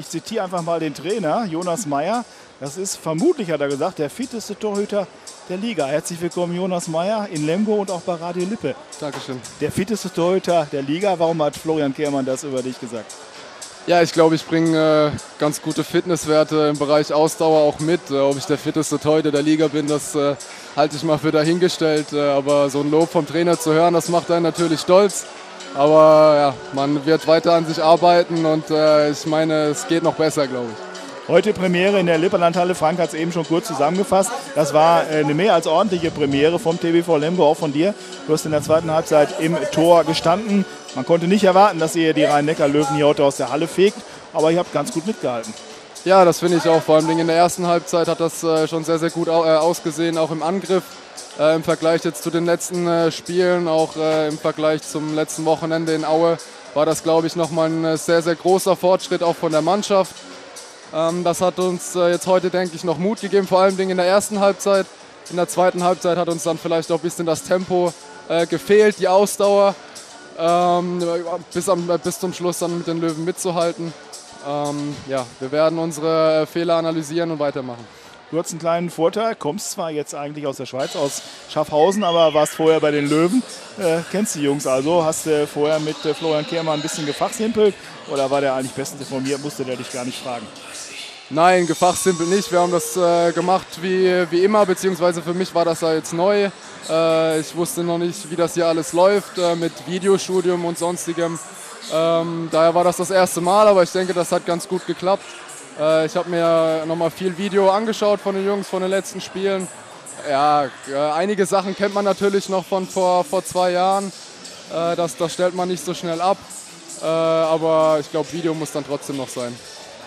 Ich zitiere einfach mal den Trainer, Jonas Meyer. Das ist vermutlich, hat er gesagt, der fitteste Torhüter der Liga. Herzlich willkommen, Jonas Meyer, in Lemgo und auch bei Radio Lippe. Dankeschön. Der fitteste Torhüter der Liga. Warum hat Florian Kehrmann das über dich gesagt? Ja, ich glaube, ich bringe äh, ganz gute Fitnesswerte im Bereich Ausdauer auch mit. Äh, ob ich der fitteste Torhüter der Liga bin, das äh, halte ich mal für dahingestellt. Äh, aber so ein Lob vom Trainer zu hören, das macht einen natürlich stolz. Aber ja, man wird weiter an sich arbeiten und äh, ich meine, es geht noch besser, glaube ich. Heute Premiere in der Lipperlandhalle. Frank hat es eben schon kurz zusammengefasst. Das war äh, eine mehr als ordentliche Premiere vom TBV Lemgo, auch von dir. Du hast in der zweiten Halbzeit im Tor gestanden. Man konnte nicht erwarten, dass ihr die Rhein-Neckar-Löwen hier heute aus der Halle fegt, aber ihr habt ganz gut mitgehalten. Ja, das finde ich auch. Vor allem in der ersten Halbzeit hat das äh, schon sehr, sehr gut ausgesehen, auch im Angriff. Äh, Im Vergleich jetzt zu den letzten äh, Spielen, auch äh, im Vergleich zum letzten Wochenende in Aue, war das, glaube ich, nochmal ein sehr, sehr großer Fortschritt auch von der Mannschaft. Ähm, das hat uns jetzt heute, denke ich, noch Mut gegeben, vor allem in der ersten Halbzeit. In der zweiten Halbzeit hat uns dann vielleicht auch ein bisschen das Tempo gefehlt, die Ausdauer, ähm, bis, am, bis zum Schluss dann mit den Löwen mitzuhalten. Ähm, ja, wir werden unsere Fehler analysieren und weitermachen. Du hast einen kleinen Vorteil, kommst zwar jetzt eigentlich aus der Schweiz, aus Schaffhausen, aber warst vorher bei den Löwen. Äh, kennst die Jungs also? Hast du vorher mit äh, Florian Kehrmann ein bisschen gefachsimpelt oder war der eigentlich bestens informiert? Musste der dich gar nicht fragen? Nein, gefachsimpelt nicht. Wir haben das äh, gemacht wie, wie immer, beziehungsweise für mich war das ja jetzt neu. Äh, ich wusste noch nicht, wie das hier alles läuft äh, mit Videostudium und sonstigem. Ähm, daher war das das erste Mal, aber ich denke, das hat ganz gut geklappt. Äh, ich habe mir nochmal viel Video angeschaut von den Jungs von den letzten Spielen. Ja, äh, einige Sachen kennt man natürlich noch von vor, vor zwei Jahren. Äh, das, das stellt man nicht so schnell ab. Aber ich glaube, Video muss dann trotzdem noch sein.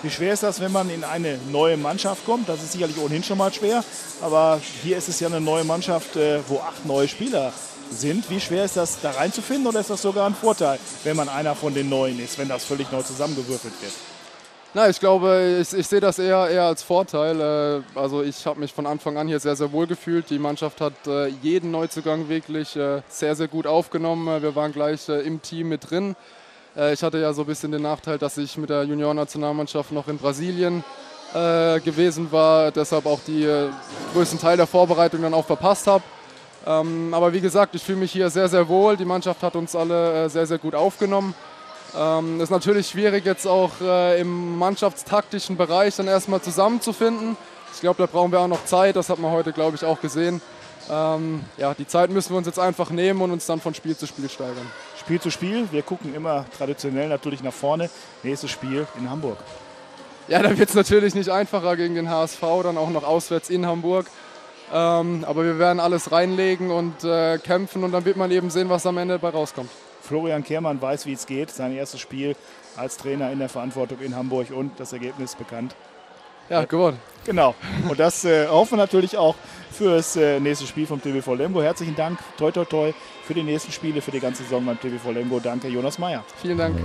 Wie schwer ist das, wenn man in eine neue Mannschaft kommt? Das ist sicherlich ohnehin schon mal schwer. Aber hier ist es ja eine neue Mannschaft, wo acht neue Spieler sind. Wie schwer ist das, da reinzufinden oder ist das sogar ein Vorteil, wenn man einer von den Neuen ist, wenn das völlig neu zusammengewürfelt wird? Na, ich glaube, ich, ich sehe das eher, eher als Vorteil. Äh, also ich habe mich von Anfang an hier sehr, sehr wohl gefühlt. Die Mannschaft hat äh, jeden Neuzugang wirklich äh, sehr, sehr gut aufgenommen. Wir waren gleich im Team mit drin. Ich hatte ja so ein bisschen den Nachteil, dass ich mit der Juniorennationalmannschaft noch in Brasilien gewesen war, deshalb auch die größten Teil der Vorbereitung dann auch verpasst habe. Ähm, aber wie gesagt, ich fühle mich hier sehr, sehr wohl. Die Mannschaft hat uns alle sehr, sehr gut aufgenommen. Ähm, ist natürlich schwierig jetzt auch äh, im mannschaftstaktischen Bereich dann erstmal zusammenzufinden. Ich glaube, da brauchen wir auch noch Zeit, das hat man heute, glaube ich, auch gesehen. Ähm, ja, die Zeit müssen wir uns jetzt einfach nehmen und uns dann von Spiel zu Spiel steigern. Spiel zu Spiel, wir gucken immer traditionell natürlich nach vorne. Nächstes Spiel in Hamburg. Ja, da wird es natürlich nicht einfacher gegen den HSV, dann auch noch auswärts in Hamburg. Ähm, aber wir werden alles reinlegen und äh, kämpfen und dann wird man eben sehen, was am Ende dabei rauskommt. Florian Kehrmann weiß, wie es geht. Sein erstes Spiel als Trainer in der Verantwortung in Hamburg und das Ergebnis bekannt. Ja, gewonnen. Genau. Und das äh, hoffen wir natürlich auch für das äh, nächste Spiel vom TVV Lemgo. Herzlichen Dank, toi toi toi, für die nächsten Spiele, für die ganze Saison beim TVV Lemgo. Danke, Jonas Meyer. Vielen Dank.